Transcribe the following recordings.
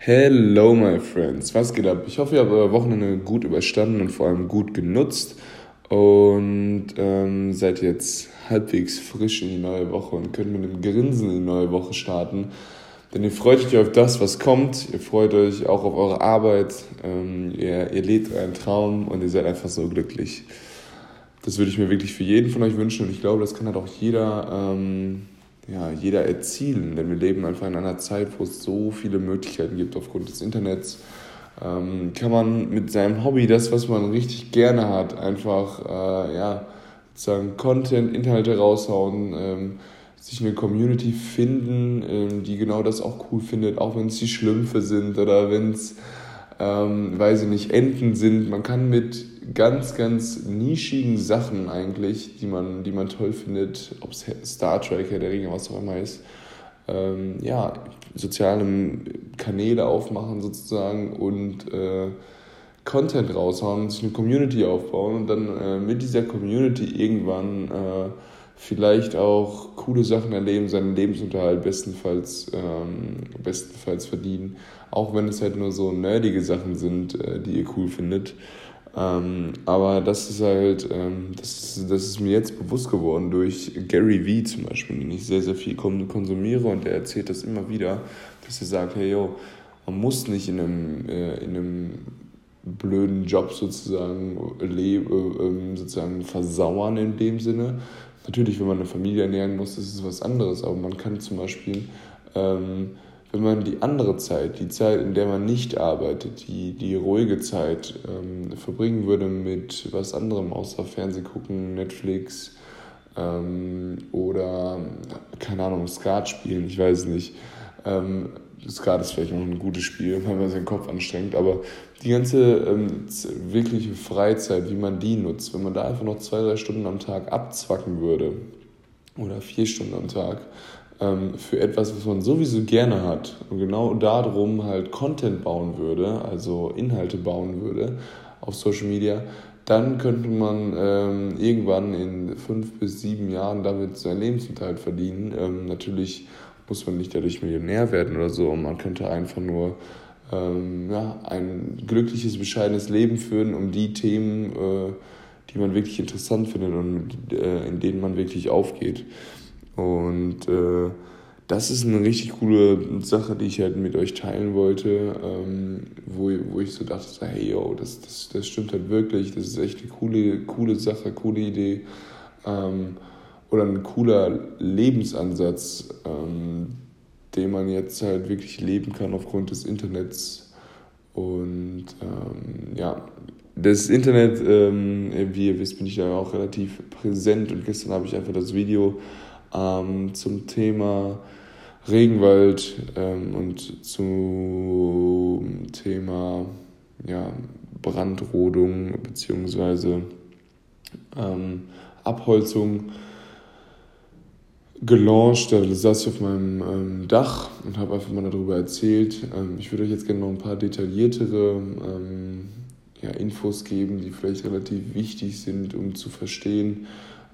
Hello, my friends. Was geht ab? Ich hoffe, ihr habt euer Wochenende gut überstanden und vor allem gut genutzt und ähm, seid jetzt halbwegs frisch in die neue Woche und könnt mit einem Grinsen in die neue Woche starten. Denn ihr freut euch auf das, was kommt. Ihr freut euch auch auf eure Arbeit. Ähm, ihr, ihr lebt euren Traum und ihr seid einfach so glücklich. Das würde ich mir wirklich für jeden von euch wünschen und ich glaube, das kann halt auch jeder. Ähm, ja, jeder erzielen. Denn wir leben einfach in einer Zeit, wo es so viele Möglichkeiten gibt aufgrund des Internets. Ähm, kann man mit seinem Hobby, das, was man richtig gerne hat, einfach äh, ja, sozusagen Content, Inhalte raushauen, ähm, sich eine Community finden, ähm, die genau das auch cool findet, auch wenn es die Schlümpfe sind oder wenn es, ähm, weiß ich nicht, Enten sind. Man kann mit ganz, ganz nischigen Sachen eigentlich, die man, die man toll findet, ob es Star Trek, Herr der Ringe, was auch immer ist, ähm, ja, soziale Kanäle aufmachen sozusagen und äh, Content raushauen, sich eine Community aufbauen und dann äh, mit dieser Community irgendwann äh, vielleicht auch coole Sachen erleben, seinen Lebensunterhalt bestenfalls, ähm, bestenfalls verdienen, auch wenn es halt nur so nerdige Sachen sind, äh, die ihr cool findet. Ähm, aber das ist halt, ähm, das, ist, das ist mir jetzt bewusst geworden durch Gary Vee zum Beispiel, den ich sehr, sehr viel konsumiere und der erzählt das immer wieder, dass er sagt, hey yo, man muss nicht in einem, äh, in einem blöden Job sozusagen, leben, äh, sozusagen versauern in dem Sinne. Natürlich, wenn man eine Familie ernähren muss, ist es was anderes, aber man kann zum Beispiel ähm, wenn man die andere Zeit, die Zeit, in der man nicht arbeitet, die, die ruhige Zeit ähm, verbringen würde mit was anderem außer Fernseh gucken, Netflix ähm, oder, keine Ahnung, Skat spielen, ich weiß nicht. Ähm, Skat ist vielleicht noch ein gutes Spiel, weil man seinen Kopf anstrengt, aber die ganze ähm, wirkliche Freizeit, wie man die nutzt, wenn man da einfach noch zwei, drei Stunden am Tag abzwacken würde oder vier Stunden am Tag, ähm, für etwas, was man sowieso gerne hat und genau darum halt Content bauen würde, also Inhalte bauen würde auf Social Media, dann könnte man ähm, irgendwann in fünf bis sieben Jahren damit seinen Lebensunterhalt verdienen. Ähm, natürlich muss man nicht dadurch Millionär werden oder so, und man könnte einfach nur ähm, ja, ein glückliches, bescheidenes Leben führen, um die Themen, äh, die man wirklich interessant findet und äh, in denen man wirklich aufgeht. Und äh, das ist eine richtig coole Sache, die ich halt mit euch teilen wollte, ähm, wo, wo ich so dachte, hey yo, das, das, das stimmt halt wirklich, das ist echt eine coole, coole Sache, coole Idee. Ähm, oder ein cooler Lebensansatz, ähm, den man jetzt halt wirklich leben kann aufgrund des Internets. Und ähm, ja, das Internet, ähm, wie ihr wisst, bin ich da auch relativ präsent und gestern habe ich einfach das Video ähm, zum Thema Regenwald ähm, und zum Thema ja, Brandrodung bzw. Ähm, Abholzung gelauncht. Da saß ich auf meinem ähm, Dach und habe einfach mal darüber erzählt. Ähm, ich würde euch jetzt gerne noch ein paar detailliertere ähm, ja, Infos geben, die vielleicht relativ wichtig sind, um zu verstehen,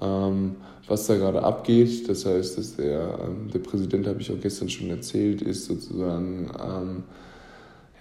ähm, was da gerade abgeht. Das heißt, dass der, ähm, der Präsident, habe ich auch gestern schon erzählt, ist sozusagen, ähm,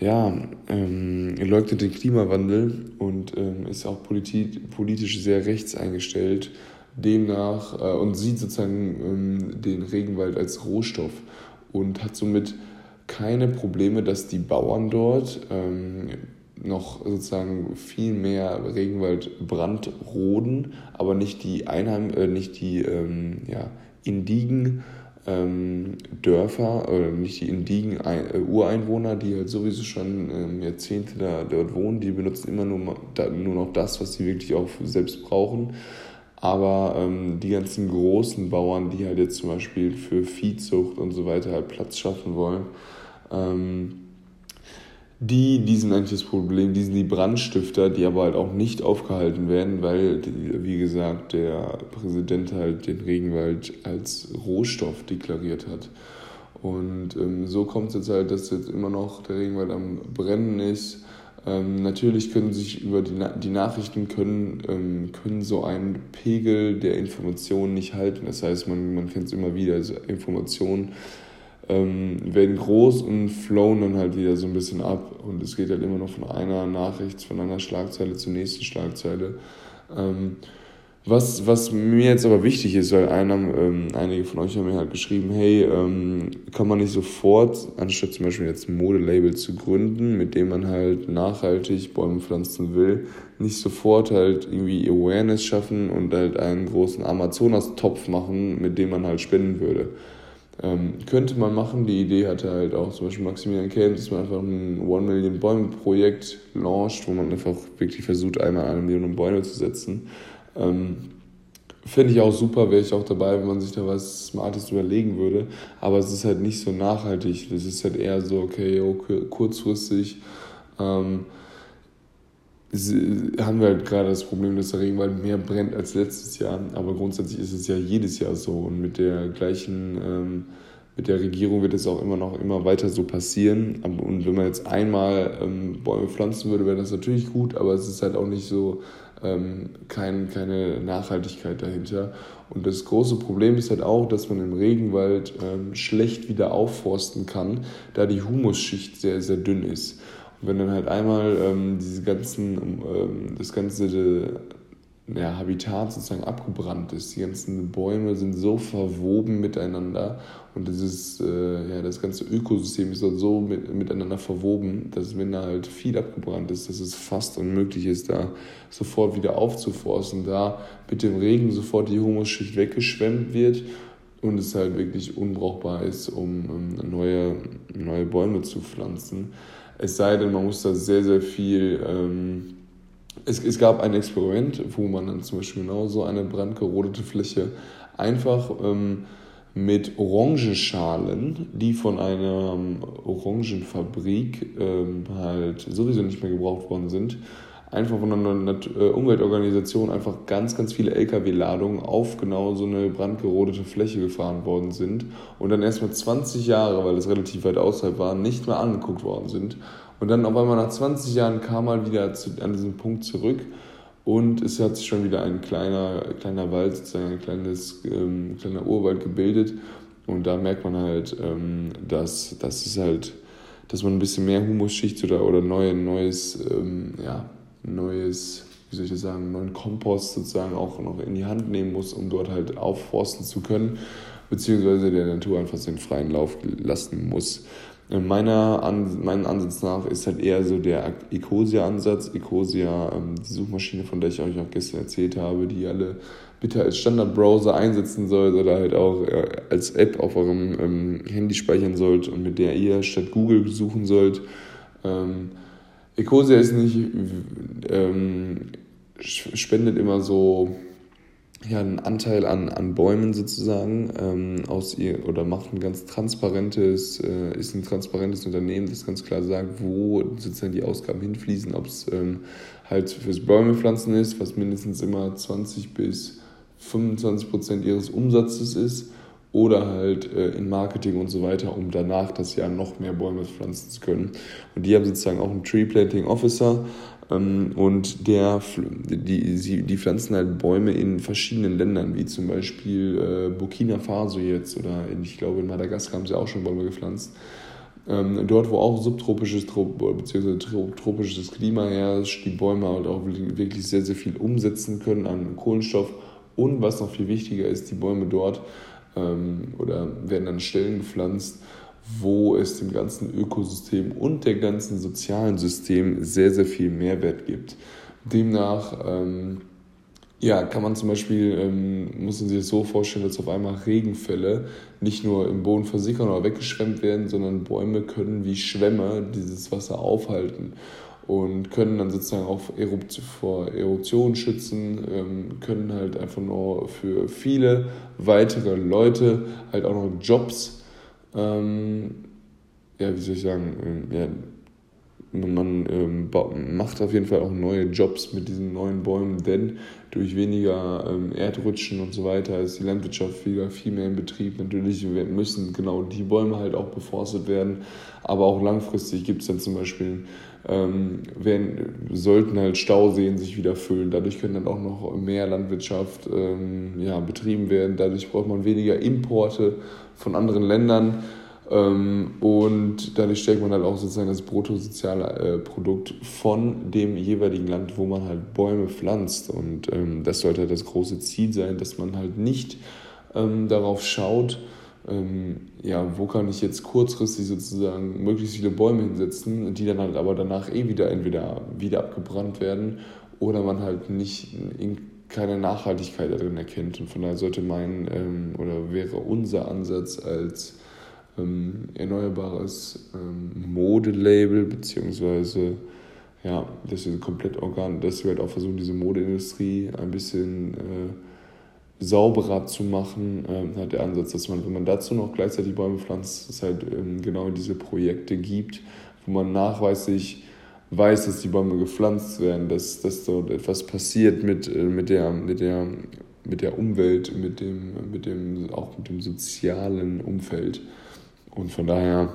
ja, ähm, leugnet den Klimawandel und ähm, ist auch politi politisch sehr rechts eingestellt. Demnach äh, und sieht sozusagen ähm, den Regenwald als Rohstoff und hat somit keine Probleme, dass die Bauern dort ähm, noch sozusagen viel mehr Regenwald brandroden, aber nicht die Einheim, äh, nicht die ähm, ja, indigen ähm, Dörfer oder nicht die indigen Ein äh, Ureinwohner, die halt sowieso schon ähm, Jahrzehnte da, dort wohnen, die benutzen immer nur, da, nur noch das, was sie wirklich auch selbst brauchen. Aber ähm, die ganzen großen Bauern, die halt jetzt zum Beispiel für Viehzucht und so weiter halt Platz schaffen wollen, ähm, die, die sind eigentlich das Problem, die sind die Brandstifter, die aber halt auch nicht aufgehalten werden, weil, wie gesagt, der Präsident halt den Regenwald als Rohstoff deklariert hat. Und ähm, so kommt es jetzt halt, dass jetzt immer noch der Regenwald am Brennen ist. Ähm, natürlich können sich über die, Na die Nachrichten können, ähm, können so einen Pegel der Informationen nicht halten. Das heißt, man, man kennt es immer wieder, also Informationen ähm, werden groß und flowen dann halt wieder so ein bisschen ab. Und es geht halt immer noch von einer Nachricht, von einer Schlagzeile zur nächsten Schlagzeile. Was, was mir jetzt aber wichtig ist, weil einer, ähm, einige von euch haben mir halt geschrieben, hey, ähm, kann man nicht sofort, anstatt zum Beispiel jetzt ein Modelabel zu gründen, mit dem man halt nachhaltig Bäume pflanzen will, nicht sofort halt irgendwie Awareness schaffen und halt einen großen Amazonas-Topf machen, mit dem man halt spenden würde. Ähm, könnte man machen. Die Idee hatte halt auch zum Beispiel Maximilian Kent, dass man einfach ein One Million Bäume Projekt launcht, wo man einfach wirklich versucht, einmal eine Million Bäume zu setzen. Ähm, Fände ich auch super, wäre ich auch dabei, wenn man sich da was Smartes überlegen würde. Aber es ist halt nicht so nachhaltig. Es ist halt eher so, okay, okay kurzfristig. Ähm, haben wir halt gerade das Problem, dass der Regenwald mehr brennt als letztes Jahr. Aber grundsätzlich ist es ja jedes Jahr so. Und mit der gleichen, ähm, mit der Regierung wird es auch immer noch immer weiter so passieren. Und wenn man jetzt einmal ähm, Bäume pflanzen würde, wäre das natürlich gut, aber es ist halt auch nicht so ähm, kein, keine Nachhaltigkeit dahinter. Und das große Problem ist halt auch, dass man im Regenwald ähm, schlecht wieder aufforsten kann, da die Humusschicht sehr, sehr dünn ist. Und wenn dann halt einmal ähm, diese ganzen, ähm, das ganze ja, Habitat sozusagen abgebrannt ist. Die ganzen Bäume sind so verwoben miteinander und dieses, äh, ja, das ganze Ökosystem ist halt so mit, miteinander verwoben, dass wenn da halt viel abgebrannt ist, dass es fast unmöglich ist, da sofort wieder aufzuforsten, da mit dem Regen sofort die Humusschicht weggeschwemmt wird und es halt wirklich unbrauchbar ist, um, um neue, neue Bäume zu pflanzen. Es sei denn, man muss da sehr, sehr viel... Ähm, es, es gab ein Experiment, wo man dann zum Beispiel genau so eine brandgerodete Fläche einfach ähm, mit Orangenschalen, die von einer Orangenfabrik ähm, halt sowieso nicht mehr gebraucht worden sind, einfach von einer äh, Umweltorganisation einfach ganz, ganz viele Lkw-Ladungen auf genau so eine brandgerodete Fläche gefahren worden sind und dann erstmal 20 Jahre, weil es relativ weit außerhalb war, nicht mehr angeguckt worden sind. Und dann auf einmal nach 20 Jahren kam mal wieder zu, an diesen Punkt zurück und es hat sich schon wieder ein kleiner, kleiner Wald, sozusagen ein kleines, ähm, kleiner Urwald gebildet. Und da merkt man halt, ähm, dass, dass es halt, dass man ein bisschen mehr Humusschicht oder, oder neue, neues, ähm, ja, neues, wie soll ich das sagen, neuen Kompost sozusagen auch noch in die Hand nehmen muss, um dort halt aufforsten zu können, beziehungsweise der Natur einfach den freien Lauf lassen muss. Meiner An meinen Ansatz nach ist halt eher so der Ecosia-Ansatz. Ecosia, ähm, die Suchmaschine, von der ich euch auch gestern erzählt habe, die alle bitte als Standardbrowser einsetzen sollt oder halt auch äh, als App auf eurem ähm, Handy speichern sollt und mit der ihr statt Google suchen sollt. Ähm, Ecosia ist nicht, ähm, spendet immer so ja, einen Anteil an, an Bäumen sozusagen ähm, aus ihr oder macht ein ganz transparentes, äh, ist ein transparentes Unternehmen, das ganz klar sagt, wo sozusagen die Ausgaben hinfließen, ob es ähm, halt fürs Bäumepflanzen ist, was mindestens immer 20 bis 25 Prozent ihres Umsatzes ist, oder halt äh, in Marketing und so weiter, um danach das Jahr noch mehr Bäume pflanzen zu können. Und die haben sozusagen auch einen Tree Planting Officer, ähm, und der, die, sie, die pflanzen halt Bäume in verschiedenen Ländern, wie zum Beispiel äh, Burkina Faso jetzt oder in, ich glaube in Madagaskar haben sie auch schon Bäume gepflanzt. Ähm, dort, wo auch subtropisches bzw. tropisches Klima herrscht, die Bäume halt auch wirklich sehr, sehr viel umsetzen können an Kohlenstoff. Und was noch viel wichtiger ist, die Bäume dort ähm, oder werden an Stellen gepflanzt, wo es dem ganzen Ökosystem und der ganzen sozialen System sehr, sehr viel Mehrwert gibt. Demnach ähm, ja, kann man zum Beispiel, ähm, muss man sich das so vorstellen, dass auf einmal Regenfälle nicht nur im Boden versickern oder weggeschwemmt werden, sondern Bäume können wie Schwämme dieses Wasser aufhalten und können dann sozusagen auch vor Erosion schützen, ähm, können halt einfach nur für viele weitere Leute halt auch noch Jobs ähm, ja, wie soll ich sagen, ähm, ja, man ähm, macht auf jeden Fall auch neue Jobs mit diesen neuen Bäumen, denn durch weniger ähm, Erdrutschen und so weiter ist die Landwirtschaft wieder viel mehr in Betrieb. Natürlich müssen genau die Bäume halt auch beforstet werden, aber auch langfristig gibt es dann zum Beispiel, ähm, werden, sollten halt Stauseen sich wieder füllen. Dadurch können dann auch noch mehr Landwirtschaft ähm, ja, betrieben werden. Dadurch braucht man weniger Importe von anderen Ländern. Ähm, und dadurch stellt man halt auch sozusagen das Bruttosozialprodukt äh, von dem jeweiligen Land, wo man halt Bäume pflanzt. Und ähm, das sollte halt das große Ziel sein, dass man halt nicht ähm, darauf schaut, ja, wo kann ich jetzt kurzfristig sozusagen möglichst viele Bäume hinsetzen, die dann halt aber danach eh wieder entweder wieder abgebrannt werden oder man halt nicht keine Nachhaltigkeit darin erkennt. Und von daher sollte mein oder wäre unser Ansatz als ähm, erneuerbares ähm, Modelabel, beziehungsweise ja, dass wir komplett organ, dass wir halt auch versuchen, diese Modeindustrie ein bisschen äh, sauberer zu machen, äh, hat der Ansatz, dass man, wenn man dazu noch gleichzeitig Bäume pflanzt, es halt ähm, genau diese Projekte gibt, wo man nachweislich weiß, dass die Bäume gepflanzt werden, dass, dass dort etwas passiert mit, äh, mit, der, mit, der, mit der Umwelt, mit dem, mit dem, auch mit dem sozialen Umfeld. Und von daher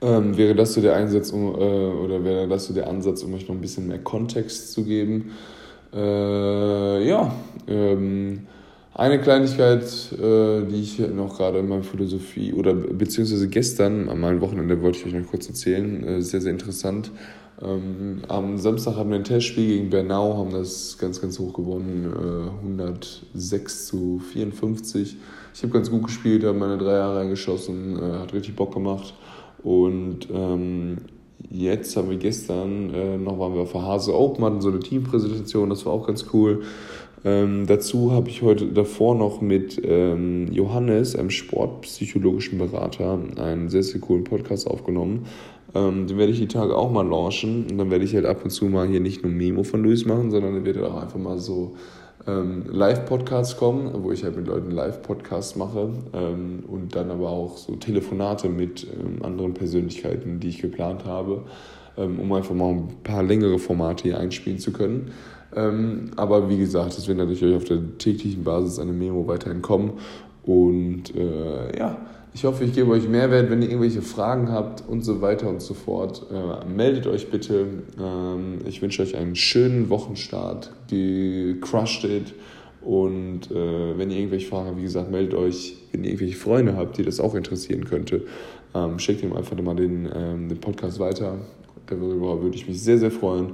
ähm, wäre das so der Einsatz, um, äh, oder wäre das so der Ansatz, um euch noch ein bisschen mehr Kontext zu geben. Äh, ja, ähm, eine Kleinigkeit, äh, die ich noch gerade in meiner Philosophie oder beziehungsweise gestern an meinem Wochenende wollte ich euch noch kurz erzählen, äh, sehr, sehr interessant. Ähm, am Samstag haben wir ein Testspiel gegen Bernau, haben das ganz, ganz hoch gewonnen, äh, 106 zu 54. Ich habe ganz gut gespielt, habe meine drei Jahre reingeschossen, äh, hat richtig Bock gemacht. Und ähm, jetzt haben wir gestern, äh, noch waren wir auf der Hase Open, hatten so eine Teampräsentation, das war auch ganz cool. Ähm, dazu habe ich heute davor noch mit ähm, Johannes, einem sportpsychologischen Berater, einen sehr, sehr coolen Podcast aufgenommen. Ähm, den werde ich die Tage auch mal launchen. Und dann werde ich halt ab und zu mal hier nicht nur Memo von Luis machen, sondern dann wird auch einfach mal so ähm, Live-Podcasts kommen, wo ich halt mit Leuten Live-Podcasts mache ähm, und dann aber auch so Telefonate mit ähm, anderen Persönlichkeiten, die ich geplant habe, ähm, um einfach mal ein paar längere Formate hier einspielen zu können. Ähm, aber wie gesagt, es wird natürlich auf der täglichen Basis eine Memo weiterhin kommen. Und äh, ja, ich hoffe, ich gebe euch Mehrwert. Wenn ihr irgendwelche Fragen habt und so weiter und so fort, äh, meldet euch bitte. Ähm, ich wünsche euch einen schönen Wochenstart. Gecrushed it. Und äh, wenn ihr irgendwelche Fragen habt, wie gesagt, meldet euch. Wenn ihr irgendwelche Freunde habt, die das auch interessieren könnte, ähm, schickt ihm einfach mal den, ähm, den Podcast weiter. Darüber würde ich mich sehr, sehr freuen.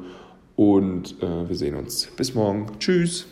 Und äh, wir sehen uns. Bis morgen. Tschüss.